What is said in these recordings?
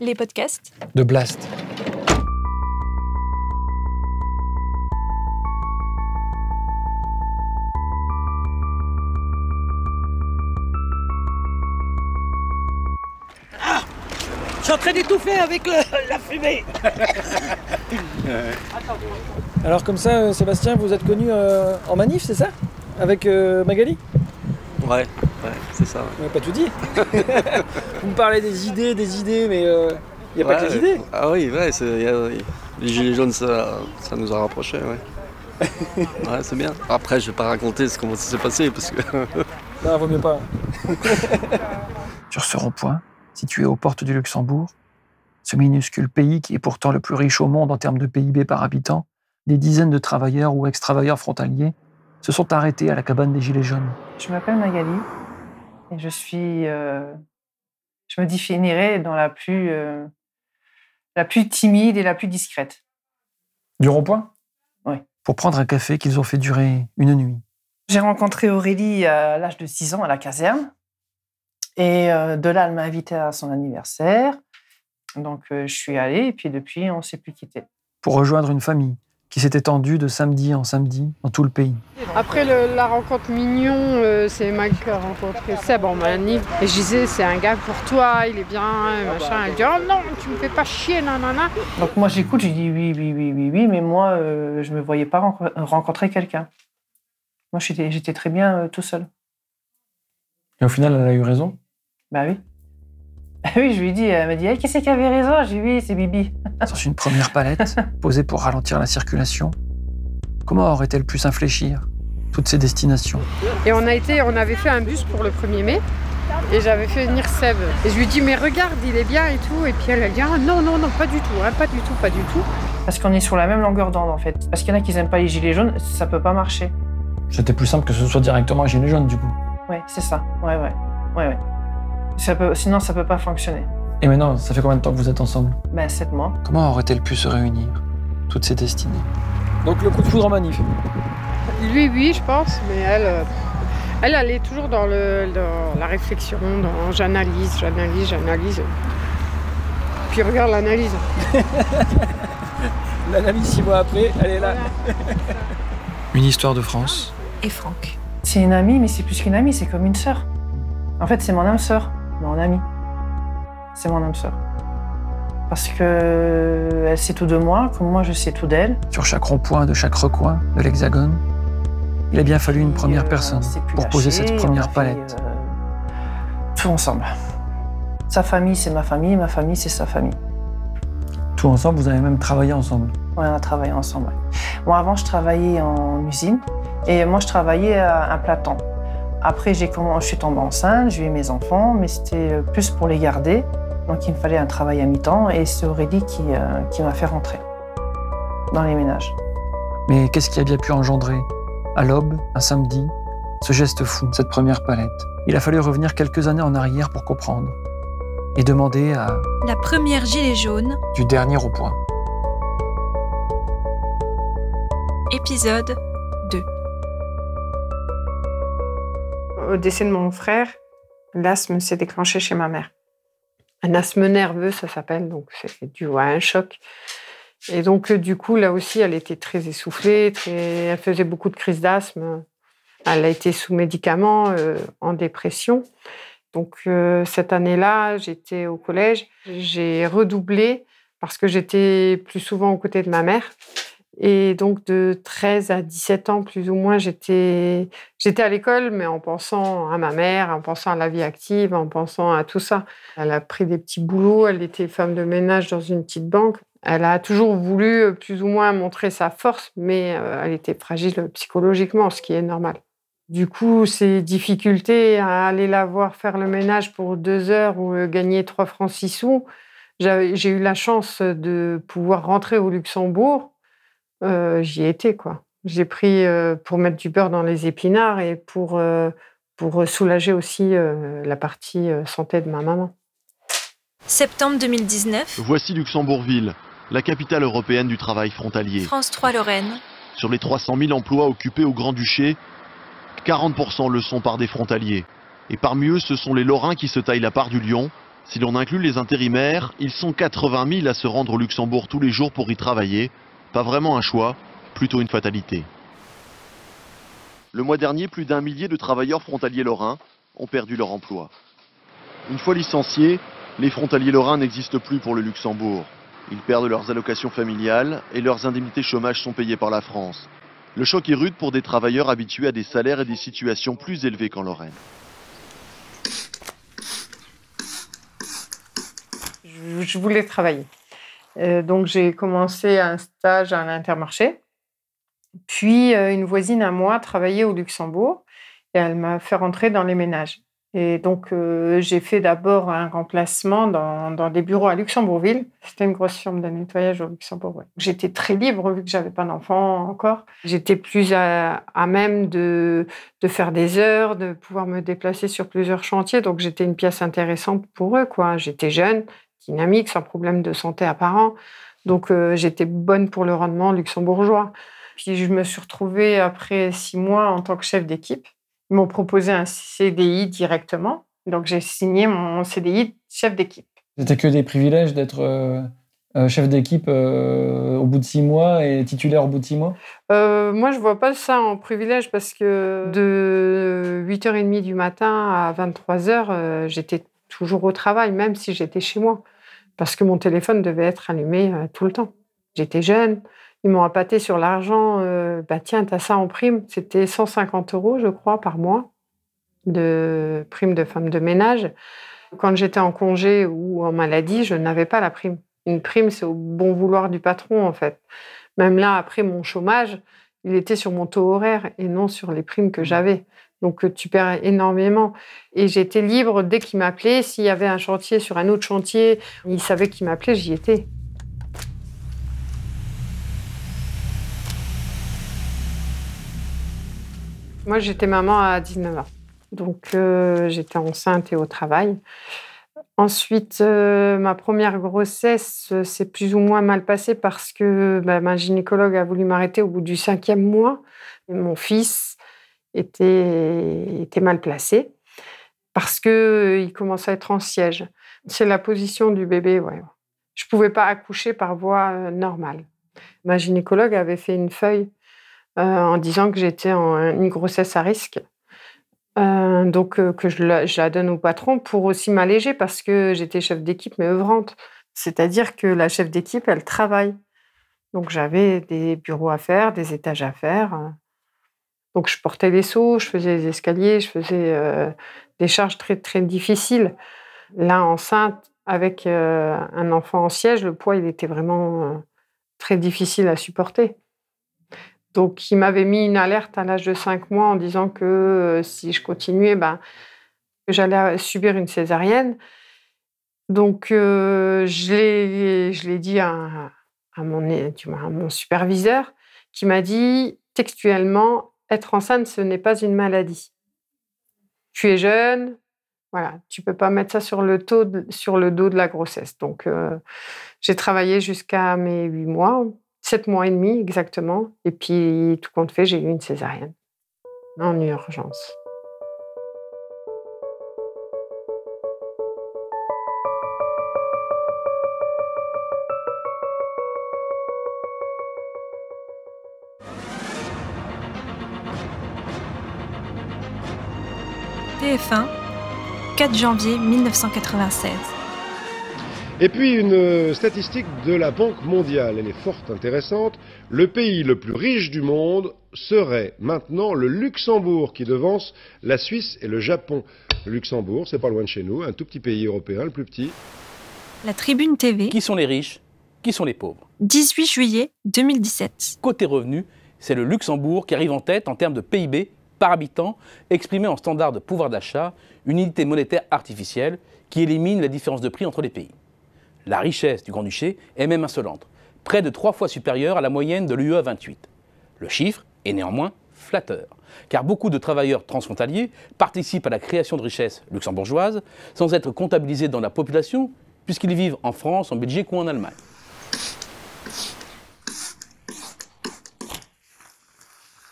Les podcasts de Blast. Je suis en train d'étouffer avec le- la fumée. Alors comme ça, euh, Sébastien, vous êtes connu euh, en manif, c'est ça? Avec euh, Magali? Ouais, c'est ça. ouais. On pas tout dit. vous me parlez des idées, des idées, mais il n'y a pas que les idées. Ah oui, ouais, c'est- y a- les gilets jaunes, ça, ça nous a rapprochés, ouais. ouais, c'est bien. Après, je vais pas raconter ce- comment ça s'est passé parce que. Non, vaut mieux pas. Sur ce rond-point, situé aux portes du Luxembourg, ce minuscule pays qui est pourtant le plus riche au monde en termes de PIB par habitant, des dizaines de travailleurs ou ex-travailleurs frontaliers se sont arrêtés à la cabane des Gilets jaunes. Je m'appelle Magali et je suis. euh, je me définirais dans la plus, euh, la plus timide et la plus discrète. Du rond-point? Oui. Pour prendre un café qu'ils ont fait durer une nuit. J'ai rencontré Aurélie à l'âge de 6 ans à la caserne. Et euh, de là, elle m'a invité à son anniversaire. Donc, euh, je suis allée et puis depuis, on ne s'est plus quitté. Pour rejoindre une famille qui s'est étendue de samedi en samedi dans tout le pays. Après le- la rencontre mignon, euh, c'est Mike qui a rencontré Seb en manif. Et je disais, c'est un gars pour toi, il est bien, euh, machin. Il dit, oh non, tu me fais pas chier, nanana. Donc, moi, j'écoute, je dis oui, oui, oui, oui, oui, mais moi, euh, je ne me voyais pas renco- rencontrer quelqu'un. Moi, j'étais j'étais très bien euh, tout seul. Et au final, elle a eu raison? Bah oui. Oui, je lui ai dit, elle m'a dit, hey, qui c'est qui avait raison? J'ai dit, oui, c'est Bibi. Sur une première palette, posée pour ralentir la circulation, comment aurait-elle pu s'infléchir toutes ces destinations? Et on a été, on avait fait un bus pour le 1er mai. Et j'avais fait venir Seb. Et je lui dis, mais regarde, il est bien et tout. Et puis elle a dit, ah, non, non, non, pas du tout, hein, pas du tout, pas du tout. Parce qu'on est sur la même longueur d'onde, en fait. Parce qu'il y en a qui n'aiment pas les gilets jaunes, ça peut pas marcher. C'était plus simple que ce soit directement un gilet jaune, du coup. Ouais, c'est ça. Ouais, ouais. Ouais, ouais. Ça peut, sinon, ça peut pas fonctionner. Et maintenant, ça fait combien de temps que vous êtes ensemble Ben, sept mois. Comment aurait-elle pu se réunir Toutes ces destinées? Donc le coup de foudre en manif. Lui, oui, je pense, mais elle, euh, elle, elle est toujours dans, le, dans la réflexion, dans j'analyse, j'analyse, j'analyse. Puis regarde l'analyse. L'analyse six mois après, elle est là. Une histoire de France. et Franck. C'est une amie, mais c'est plus qu'une amie, c'est comme une sœur. En fait, c'est mon âme sœur, mon amie. C'est mon âme sœur. Parce que elle sait tout de moi, comme moi je sais tout d'elle. Sur chaque rond-point de chaque recoin de l'Hexagone, il a bien fallu une première euh, personne pour poser cette première fait, palette. euh, tout ensemble. Sa famille, c'est ma famille, ma famille, c'est sa famille. Tout ensemble, vous avez même travaillé ensemble. Ouais, on a travaillé ensemble. ouais. Moi, avant, je travaillais en usine et moi, je travaillais à un platon. Après, j'ai je suis tombée enceinte, j'ai eu mes enfants, mais c'était euh, plus pour les garder. Donc, il me fallait un travail à mi-temps et c'est Aurélie qui, euh, qui m'a fait rentrer dans les ménages. Mais qu'est-ce qui a bien pu engendrer, à l'aube, un samedi, ce geste fou, cette première palette Il a fallu revenir quelques années en arrière pour comprendre et demander à La première gilet jaune, du dernier au point. épisode Au décès de mon frère, l'asthme s'est déclenché chez ma mère. Un asthme nerveux, ça s'appelle, donc c'est dû à un choc. Et donc, euh, du coup, là aussi, elle était très essoufflée, elle faisait beaucoup de crises d'asthme. Elle a été sous médicaments, euh, en dépression. Donc, euh, cette année-là, j'étais au collège. J'ai redoublé parce que j'étais plus souvent aux côtés de ma mère. Et donc, de 13 à 17 ans, plus ou moins, j'étais à l'école, mais en pensant à ma mère, en pensant à la vie active, en pensant à tout ça. Elle a pris des petits boulots, elle était femme de ménage dans une petite banque. Elle a toujours voulu euh, plus ou moins montrer sa force, mais euh, elle était fragile psychologiquement, ce qui est normal. Du coup, ces difficultés à aller la voir faire le ménage pour deux heures ou euh, gagner trois francs six sous, j'ai eu la chance de pouvoir rentrer au Luxembourg. Euh, J'y étais, quoi. J'ai pris euh, pour mettre du beurre dans les épinards et pour, euh, pour soulager aussi euh, la partie euh, santé de ma maman. Septembre 2019, Voici Luxembourgville, la capitale européenne du travail frontalier. France 3 Lorraine. Sur les 300 000 emplois occupés au Grand-Duché, 40% le sont par des frontaliers. Et parmi eux, ce sont les Lorrains qui se taillent la part du lion, Si l'on inclut les intérimaires, ils sont 80 000 à se rendre au Luxembourg tous les jours pour y travailler. Pas vraiment un choix, plutôt une fatalité. Le mois dernier, plus d'un millier de travailleurs frontaliers lorrains ont perdu leur emploi. Une fois licenciés, les frontaliers lorrains n'existent plus pour le Luxembourg. Ils perdent leurs allocations familiales et leurs indemnités chômage sont payées par la France. Le choc est rude pour des travailleurs habitués à des salaires et des situations plus élevées qu'en Lorraine. Je, voulais travailler. Euh, donc j'ai commencé un stage à l'intermarché. Puis euh, une voisine à moi travaillait au Luxembourg et elle m'a fait rentrer dans les ménages. Et donc euh, j'ai fait d'abord un remplacement dans, des bureaux à Luxembourgville. C'était une grosse firme de nettoyage au Luxembourg. J'étais très libre vu que j'avais pas d'enfant encore. J'étais plus à, à même de, de faire des heures, de pouvoir me déplacer sur plusieurs chantiers. Donc j'étais une pièce intéressante pour eux. quoi. J'étais jeune, dynamique, sans problème de santé apparent. Donc euh, j'étais bonne pour le rendement luxembourgeois. Puis je me suis retrouvée après six mois en tant que chef d'équipe. Ils m'ont proposé un CDI directement. Donc j'ai signé mon CDI de chef d'équipe. C'était que des privilèges d'être euh, euh, chef d'équipe euh, au bout de six mois et titulaire au bout de six mois? Moi, je vois pas ça en privilège parce que de 8h30 du matin à 23h, euh, j'étais toujours au travail, même si j'étais chez moi. Parce que mon téléphone devait être allumé euh, tout le temps. J'étais jeune. Ils m'ont appâté sur l'argent. euh, bah tiens, t'as ça en prime. C'était 150 euros, je crois, par mois de prime de femme de ménage. Quand j'étais en congé ou en maladie, je n'avais pas la prime. Une prime, c'est au bon vouloir du patron, en fait. Même là, après mon chômage, il était sur mon taux horaire et non sur les primes que j'avais. Donc, euh, tu perds énormément. Et j'étais libre dès qu'il m'appelait. S'il y avait un chantier sur un autre chantier, il savait qu'il m'appelait, j'y étais. Moi, j'étais maman à 19 ans. Donc, euh, j'étais enceinte et au travail. Ensuite, euh, ma première grossesse s'est plus ou moins mal passée parce que bah, ma gynécologue a voulu m'arrêter au bout du cinquième mois. Et mon fils était, était mal placé parce qu'il commençait à être en siège. C'est la position du bébé. Je ne pouvais pas accoucher par voie euh, normale. Ma gynécologue avait fait une feuille euh, en disant que j'étais en une grossesse à risque. Euh, donc euh, que je la, je la donne au patron pour aussi m'alléger parce que j'étais chef d'équipe mais œuvrante. C'est-à-dire que la chef d'équipe, elle travaille. Donc j'avais des bureaux à faire, des étages à faire. Donc je portais les seaux, je faisais les escaliers, je faisais euh, des charges très très difficiles. Là, enceinte, avec euh, un enfant en siège, le poids, il était vraiment euh, très difficile à supporter. Donc, il m'avait mis une alerte à l'âge de 5 mois en disant que si je continuais, ben, j'allais subir une césarienne. Donc, je l'ai dit à, à à mon superviseur qui m'a dit textuellement être enceinte, ce n'est pas une maladie. Tu es jeune, voilà, tu peux pas mettre ça sur le, dos de la grossesse. Donc, euh, j'ai travaillé jusqu'à mes 8 mois, 7 mois et demi exactement. Et puis, tout compte fait, j'ai eu une césarienne en urgence. TF1, 4 janvier 1996. Et puis une euh, statistique de la Banque mondiale, elle est fort intéressante. Le pays le plus riche du monde serait maintenant le Luxembourg qui devance la Suisse et le Japon. Le Luxembourg, c'est pas loin de chez nous, un tout petit pays européen, le plus petit. La Tribune TV, Qui sont les riches? Qui sont les pauvres? 18 juillet 2017. Côté revenus, c'est le Luxembourg qui arrive en tête en termes de PIB par habitant, exprimé en standard de pouvoir d'achat, une unité monétaire artificielle qui élimine la différence de prix entre les pays. La richesse du Grand-Duché est même insolente, près de trois fois supérieure à la moyenne de l'UE 28. Le chiffre est néanmoins flatteur, car beaucoup de travailleurs transfrontaliers participent à la création de richesses luxembourgeoises sans être comptabilisés dans la population, puisqu'ils vivent en France, en Belgique ou en Allemagne.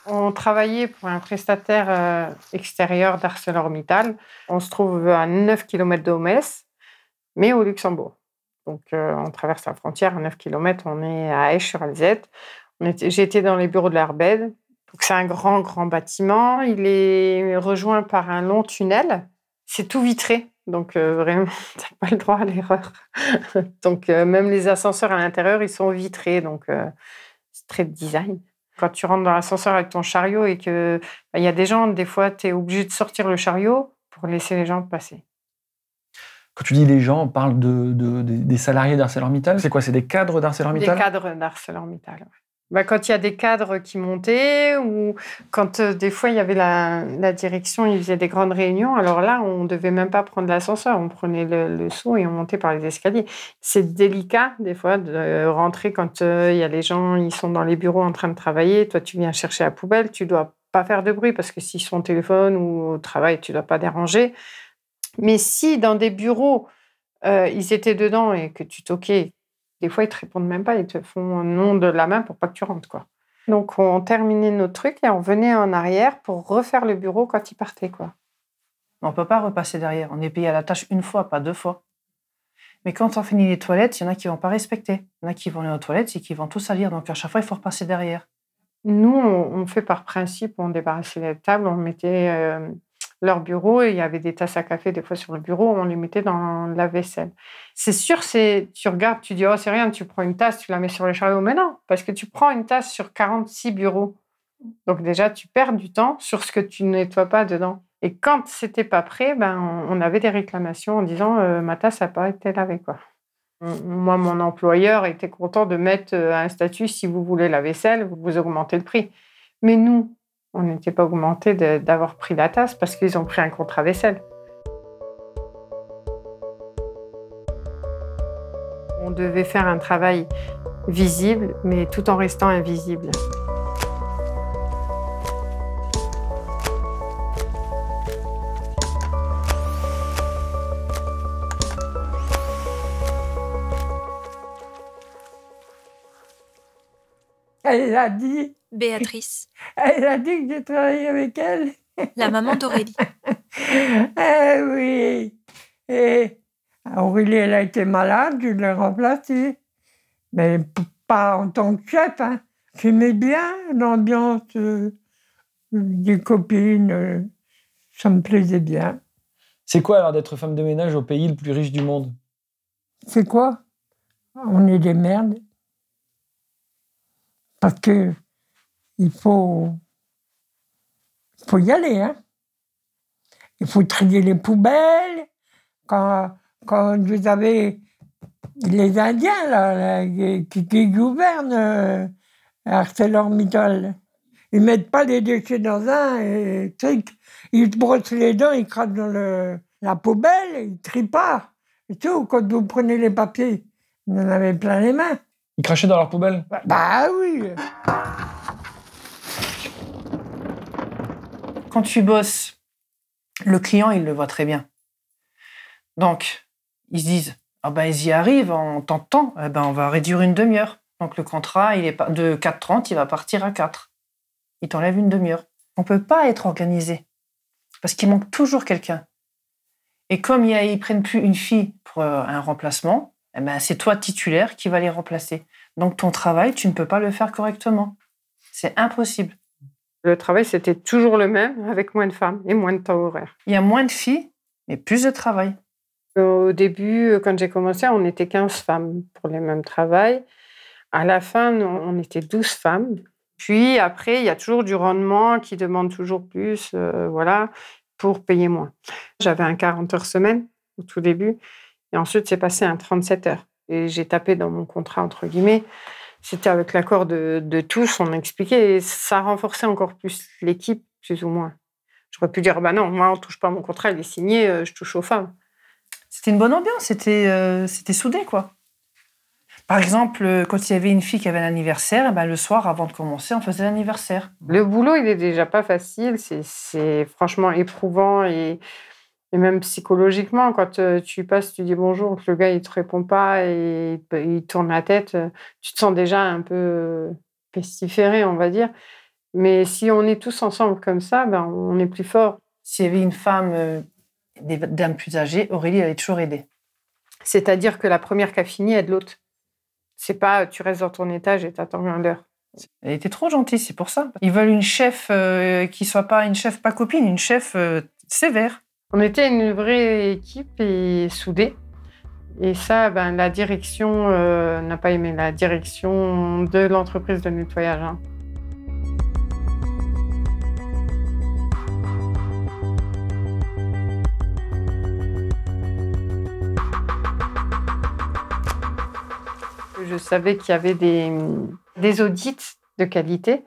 On travaillait pour un prestataire euh, extérieur d'ArcelorMittal. On se trouve à 9 km d'Omès. mais au Luxembourg. Donc, euh, on traverse la frontière à 9 km, on est à Esch-sur-Alzette. J'étais dans les bureaux de l'Arbed. Donc, c'est un grand, grand bâtiment. Il est rejoint par un long tunnel. C'est tout vitré. Donc, euh, vraiment, tu n'as pas le droit à l'erreur. donc, même les ascenseurs à l'intérieur, ils sont vitrés. Donc, c'est très design. Quand tu rentres dans l'ascenseur avec ton chariot et que bah, il y a des gens, des fois, tu es obligé de sortir le chariot pour laisser les gens passer. Quand tu dis les gens, on parle de, des salariés d'ArcelorMittal. C'est quoi? C'est des cadres d'ArcelorMittal Des cadres d'ArcelorMittal, bah, quand il y a des cadres qui montaient ou quand euh, des fois il y avait la, direction, ils faisaient des grandes réunions, alors là, on ne devait même pas prendre l'ascenseur, on prenait le, saut et on montait par les escaliers. C'est délicat des fois de rentrer quand euh, il y a les gens, ils sont dans les bureaux en train de travailler, toi tu viens chercher la poubelle, tu dois pas faire de bruit parce que s'ils sont au téléphone ou au travail, tu dois pas déranger. Mais si dans des bureaux, euh, ils étaient dedans et que tu toquais, des fois, ils te répondent même pas, ils te font un nom de la main pour pas que tu rentres. quoi. Donc, on terminait notre truc et on venait en arrière pour refaire le bureau quand ils partaient. quoi. On ne peut pas repasser derrière. On est payé à la tâche une fois, pas deux fois. Mais quand on finit les toilettes, il y en a qui vont pas respecter. Il y en a qui vont aller aux toilettes et qui vont tout salir. Donc, à chaque fois, il faut repasser derrière. Nous, on, fait par principe, on débarrassait les tables, on mettait euh, leur bureau et il y avait des tasses à café des fois sur le bureau, on les mettait dans la vaisselle. C'est sûr, c'est tu regardes, tu dis oh c'est rien, tu prends une tasse, tu la mets sur le chariot, mais non, parce que tu prends une tasse sur 46 bureaux. Donc déjà tu perds du temps sur ce que tu ne nettoies pas dedans. Et quand c'était pas prêt, ben on avait des réclamations en disant euh, ma tasse n'a pas été lavée quoi. Moi, mon employeur était content de mettre euh, un statut si vous voulez la vaisselle, vous augmentez le prix. Mais nous, on n'était pas augmenté d'avoir pris la tasse parce qu'ils ont pris un contrat vaisselle. On devait faire un travail visible, mais tout en restant invisible. Elle a dit Béatrice. Elle a dit que j'ai travaillé avec elle. La maman d'Aurélie. eh oui. Et Aurélie, elle a été malade, je l'ai remplacée. Mais pas en tant que chef. Hein. J'aimais bien l'ambiance euh, des copines. Euh, ça me plaisait bien. C'est quoi alors d'être femme de ménage au pays le plus riche du monde? C'est quoi? On est des merdes. Parce que il faut, faut y aller. Hein. Il faut trier les poubelles. Quand, quand vous avez les Indiens là, qui, gouvernent euh, ArcelorMittal, ils mettent pas les déchets dans un truc. Ils brossent les dents, ils crachent dans le, la poubelle, ils trient pas. Et tout, quand vous prenez les papiers, vous en avez plein les mains. Ils crachaient dans leur poubelle Bah, bah oui quand tu bosses, le client, il le voit très bien. Donc, ils se disent, ah ben, ils y arrivent en temps de temps, eh ben, on va réduire une demi-heure. Donc, le contrat, il est de 4,30, il va partir à 4. Il t'enlève une demi-heure. On ne peut pas être organisé parce qu'il manque toujours quelqu'un. Et comme ils ne prennent plus une fille pour euh, un remplacement, eh ben, c'est toi titulaire qui va les remplacer. Donc, ton travail, tu ne peux pas le faire correctement. C'est impossible. Le travail, c'était toujours le même, avec moins de femmes et moins de temps horaire. Il y a moins de filles, mais plus de travail. Au début, quand j'ai commencé, on était 15 femmes pour le même travail. À la fin, on était 12 femmes. Puis après, il y a toujours du rendement qui demande toujours plus, euh, voilà, pour payer moins. J'avais un 40 heures semaine au tout début, et ensuite c'est passé à un 37 heures. Et j'ai tapé dans mon contrat, entre guillemets, c'était avec l'accord de, tous, on expliquait, et ça renforçait encore plus l'équipe, plus ou moins. J'aurais pu dire, bah non, moi, on touche pas mon contrat, il est signé, euh, je touche aux femmes. C'était une bonne ambiance, c'était euh, c'était soudé, quoi. Par exemple, euh, quand il y avait une fille qui avait un anniversaire, eh ben, le soir, avant de commencer, on faisait l'anniversaire. Le boulot, il est déjà pas facile, c'est franchement éprouvant et et même psychologiquement, quand euh, tu passes, tu dis bonjour, que le gars il te répond pas et il tourne la tête, euh, tu te sens déjà un peu euh, pestiféré, on va dire. Mais si on est tous ensemble comme ça, ben, on est plus fort. S'il y avait une femme, des dames plus âgées, Aurélie, est toujours aidée. C'est-à-dire que la première qui a fini aide l'autre. C'est pas tu restes dans ton étage et t'attends l'heure. Elle était trop gentille, c'est pour ça. Ils veulent une chef euh, qui soit pas une chef pas copine, une chef euh, sévère. On était une vraie équipe et soudée. Et ça, ben, la direction euh, n'a pas aimé, la direction de l'entreprise de nettoyage. hein. Je savais qu'il y avait des, audits de qualité.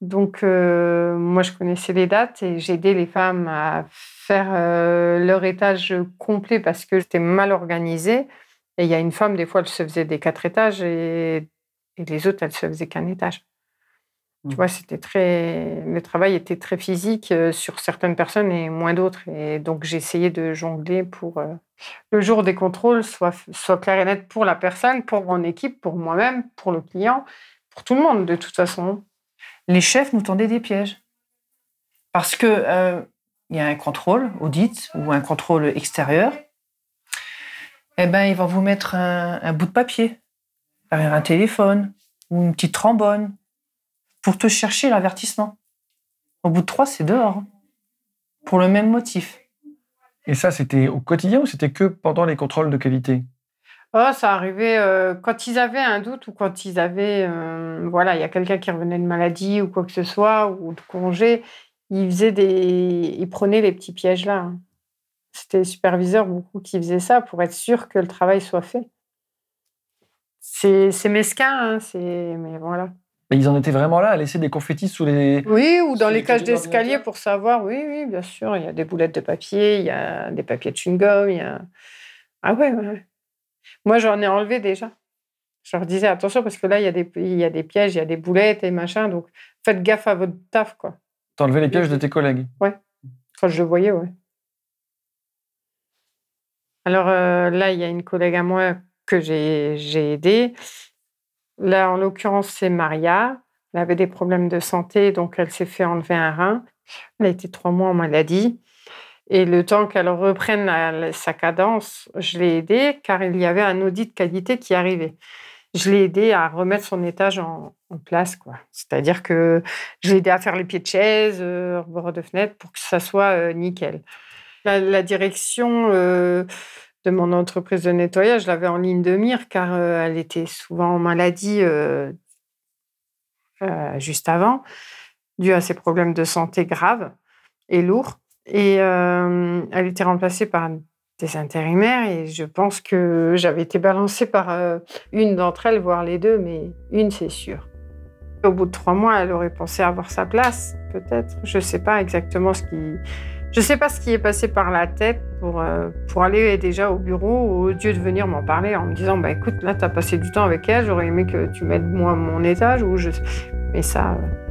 Donc, euh, moi, je connaissais les dates et j'ai aidé les femmes à faire euh, leur étage complet parce que c'était mal organisé. Et il y a une femme, des fois, elle se faisait des quatre étages et, et les autres, elles se faisaient qu'un étage. Tu vois, c'était très. Le travail était très physique euh, sur certaines personnes et moins d'autres. Et donc, j'ai essayé de jongler pour euh, le jour des contrôles soit, soit clair et net pour la personne, pour mon équipe, pour moi-même, pour le client, pour tout le monde, de toute façon. Les chefs nous tendaient des pièges. Parce que euh, il y a un contrôle, audit, ou un contrôle extérieur. Eh ben, ils vont vous mettre un, un bout de papier, derrière un téléphone, ou une petite trombone, pour te chercher l'avertissement. Au bout de trois, c'est dehors. hein. Pour le même motif. Et ça, c'était au quotidien ou c'était que pendant les contrôles de qualité? Oh, ça arrivait euh, quand ils avaient un doute ou quand ils avaient, euh, voilà, il y a quelqu'un qui revenait de maladie ou quoi que ce soit ou de congé, ils faisaient des, ils prenaient les petits pièges là. hein. C'était les superviseurs beaucoup qui faisaient ça pour être sûr que le travail soit fait. C'est mesquin, hein, c'est, mais voilà. Mais ils en étaient vraiment là à laisser des confettis sous les. Oui, ou dans les les cages d'escalier pour savoir. Oui, oui, bien sûr. Il y a des boulettes de papier, il y a des papiers de chewing-gum, il y a. Ah ouais, ouais, ouais. Moi, j'en ai enlevé déjà. Je leur disais attention parce que là, il y, a des, il y a des pièges, il y a des boulettes et machin. Donc, faites gaffe à votre taf, quoi. T'enlevais les pièges de tes collègues. Quand je le voyais, ouais. Alors euh, là, il y a une collègue à moi que j'ai aidée. Là, en l'occurrence, c'est Maria. Elle avait des problèmes de santé, donc elle s'est fait enlever un rein. Elle a été trois mois en maladie. Et le temps qu'elle reprenne la- la- sa cadence, je l'ai aidée car il y avait un audit de qualité qui arrivait. Je l'ai aidée à remettre son étage en, place. quoi. C'est-à-dire que je l'ai aidée à faire les pieds de chaise, euh, rebord de fenêtre, pour que ça soit euh, nickel. La, direction euh, de mon entreprise de nettoyage, je l'avais en ligne de mire car euh, elle était souvent en maladie juste avant, dû à ses problèmes de santé graves et lourds. Et elle était remplacée par des intérimaires et je pense que j'avais été balancée par euh, une d'entre elles, voire les deux, mais une, c'est sûr. Au bout de trois mois, elle aurait pensé avoir sa place, peut-être. Je ne sais pas exactement ce qui... Je sais pas ce qui est passé par la tête pour, euh, pour aller déjà au bureau au lieu de venir m'en parler en me disant bah écoute là tu as passé du temps avec elle j'aurais aimé que tu m'aides moi à mon étage ou je mais ça euh,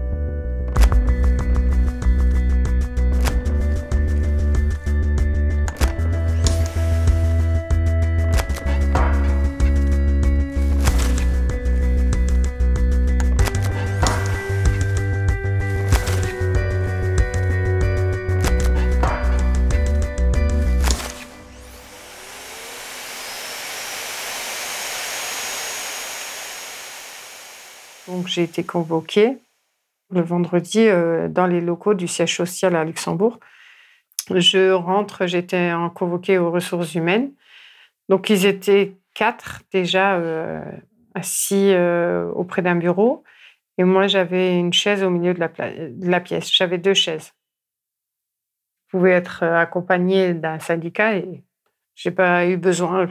j'ai été convoquée le vendredi euh, dans les locaux du siège social à Luxembourg. Je rentre, j'étais convoquée aux ressources humaines. Donc ils étaient quatre déjà euh, assis euh, auprès d'un bureau. Et moi, j'avais une chaise au milieu de la, pièce. J'avais deux chaises. Je pouvais être accompagnée d'un syndicat et j'ai pas eu besoin.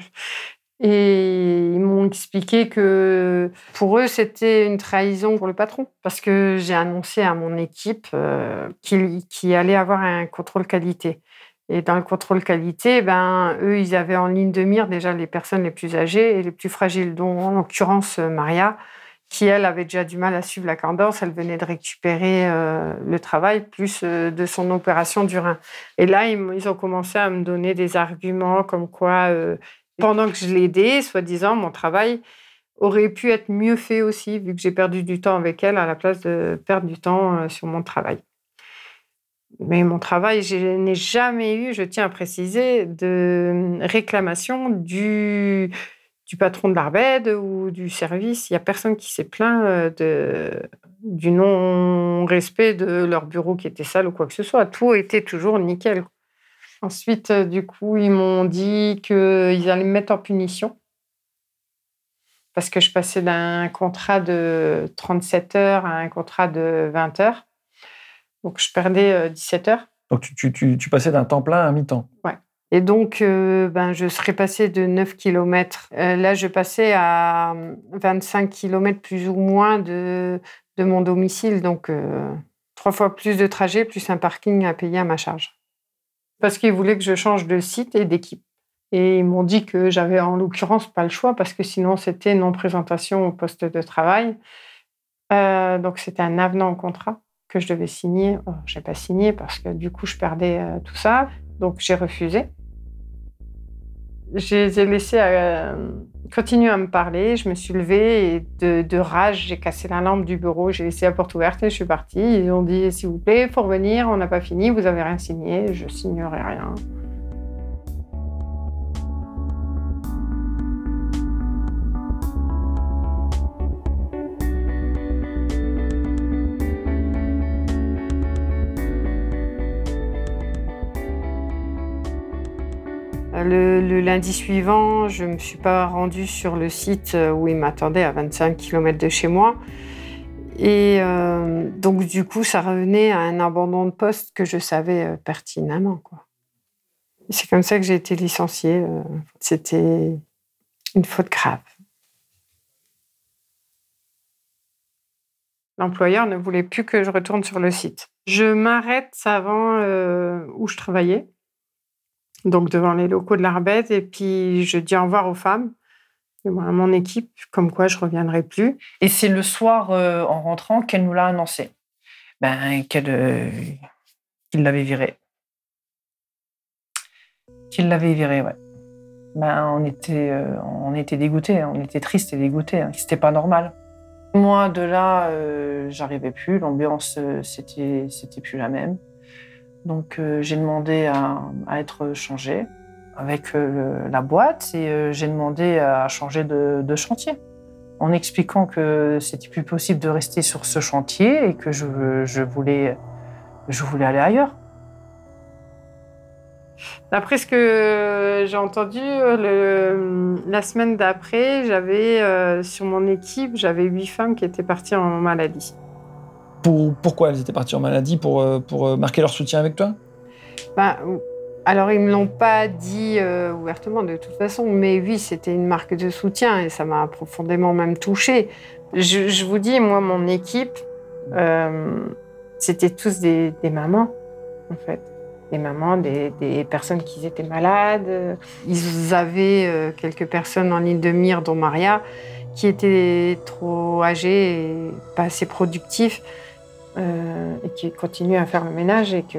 Et ils m'ont expliqué que pour eux, c'était une trahison pour le patron. Parce que j'ai annoncé à mon équipe euh, qu'il qu'il allait avoir un contrôle qualité. Et dans le contrôle qualité, ben, eux, ils avaient en ligne de mire déjà les personnes les plus âgées et les plus fragiles, dont en l'occurrence euh, Maria, qui, elle, avait déjà du mal à suivre la cadence. Elle venait de récupérer euh, le travail, plus euh, de son opération du rein. Et là, ils, ont commencé à me donner des arguments comme quoi, pendant que je l'aidais, soi-disant, mon travail aurait pu être mieux fait aussi, vu que j'ai perdu du temps avec elle à la place de perdre du temps euh, sur mon travail. Mais mon travail, je n'ai jamais eu, je tiens à préciser, de réclamation du, du patron de l'Arbed ou du service. Il n'y a personne qui s'est plaint euh, du non-respect de leur bureau qui était sale ou quoi que ce soit. Tout était toujours nickel. Ensuite, euh, du coup, ils m'ont dit qu'ils allaient me mettre en punition parce que je passais d'un contrat de 37 heures à un contrat de 20 heures. Donc, je perdais 17 heures. Donc, tu, tu, tu passais d'un temps plein à mi-temps. Ouais. Et donc, euh, ben, je serais passée de 9 km. là, je passais à 25 km plus ou moins de, de mon domicile. Donc, euh, trois fois plus de trajet, plus un parking à payer à ma charge. Parce qu'ils voulaient que je change de site et d'équipe. Et ils m'ont dit que j'avais en l'occurrence pas le choix parce que sinon c'était non-présentation au poste de travail. Euh, donc c'était un avenant au contrat que je devais signer. Oh, j'ai pas signé parce que du coup je perdais euh, tout ça. Donc j'ai refusé. Je les ai laissés euh, continuer à me parler. Je me suis levée et de, rage, j'ai cassé la lampe du bureau. J'ai laissé la porte ouverte et je suis partie. Ils ont dit s'il vous plaît, faut revenir. On n'a pas fini. Vous avez rien signé. Je signerai rien. Le, lundi suivant, je ne me suis pas rendue sur le site où il m'attendait à 25 km de chez moi. Et euh, donc, du coup, ça revenait à un abandon de poste que je savais euh, pertinemment. C'est comme ça que j'ai été licenciée. Euh, c'était une faute grave. L'employeur ne voulait plus que je retourne sur le site. Je m'arrête avant où je travaillais donc devant les locaux de l'Arbette, et puis je dis au revoir aux femmes, à mon équipe, comme quoi je reviendrai plus. Et c'est le soir, euh, en rentrant, qu'elle nous l'a annoncé, ben, qu'elle, euh, qu'il l'avait viré. Qu'il l'avait viré, ouais. Ben, on était, euh, on était dégoûtés, hein. on était tristes et dégoûtés. Hein. C'était pas normal. Moi, de là, j'arrivais plus. L'ambiance, c'était, c'était plus la même. Donc euh, j'ai demandé à, être changé avec euh, la boîte et euh, j'ai demandé à changer de, chantier en expliquant que c'était plus possible de rester sur ce chantier et que je, voulais, je voulais aller ailleurs. D'après ce que j'ai entendu, la semaine d'après, j'avais sur mon équipe, j'avais huit femmes qui étaient parties en maladie pourquoi elles étaient parties en maladie Pour, euh, pour euh, marquer leur soutien avec toi? Ben, Alors, ils ne me l'ont pas dit euh, ouvertement de toute façon, mais oui, c'était une marque de soutien et ça m'a profondément même touchée. Je, vous dis, moi, mon équipe, c'était tous des, mamans, en fait. Des mamans, des, des, personnes qui étaient malades. Ils avaient quelques personnes en ligne de mire, dont Maria, qui étaient trop âgées et pas assez productifs. Euh, et qui continuait à faire le ménage et que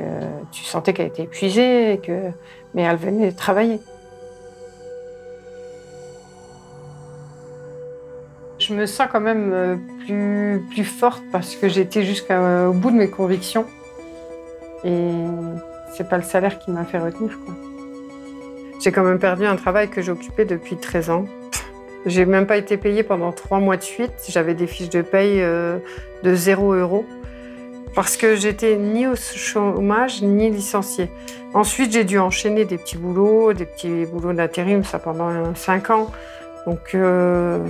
tu sentais qu'elle était épuisée, et que... mais elle venait travailler. Je me sens quand même euh, plus, plus forte parce que j'étais jusqu'au bout de mes convictions. Et c'est pas le salaire qui m'a fait retenir. J'ai quand même perdu un travail que j'occupais depuis 13 ans. J'ai même pas été payée pendant trois mois de suite. J'avais des fiches de paye euh, de 0 euros parce que j'étais ni au chômage ni licenciée. Ensuite, j'ai dû enchaîner des petits boulots, des petits boulots d'intérim, ça pendant cinq ans. Donc, euh,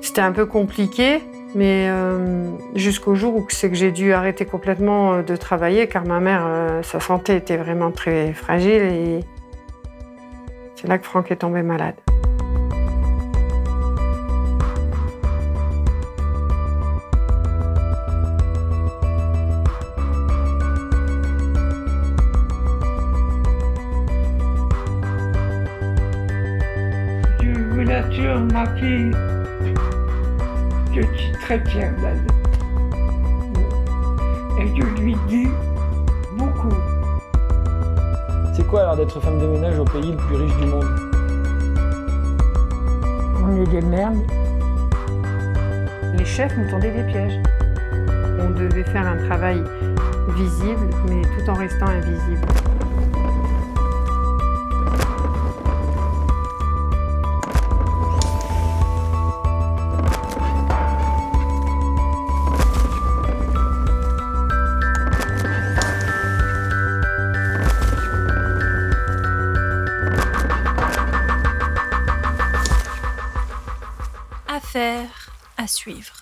c'était un peu compliqué, mais euh, jusqu'au jour où c'est que j'ai dû arrêter complètement euh, de travailler, car ma mère, sa santé était vraiment très fragile, et c'est là que Franck est tombé malade. Je suis très fière d'elle. Et je lui dis beaucoup. C'est quoi alors d'être femme de ménage au pays le plus riche du monde? On est des merdes. Les chefs nous tendaient des pièges. On devait faire un travail visible, mais tout en restant invisible. Suivre.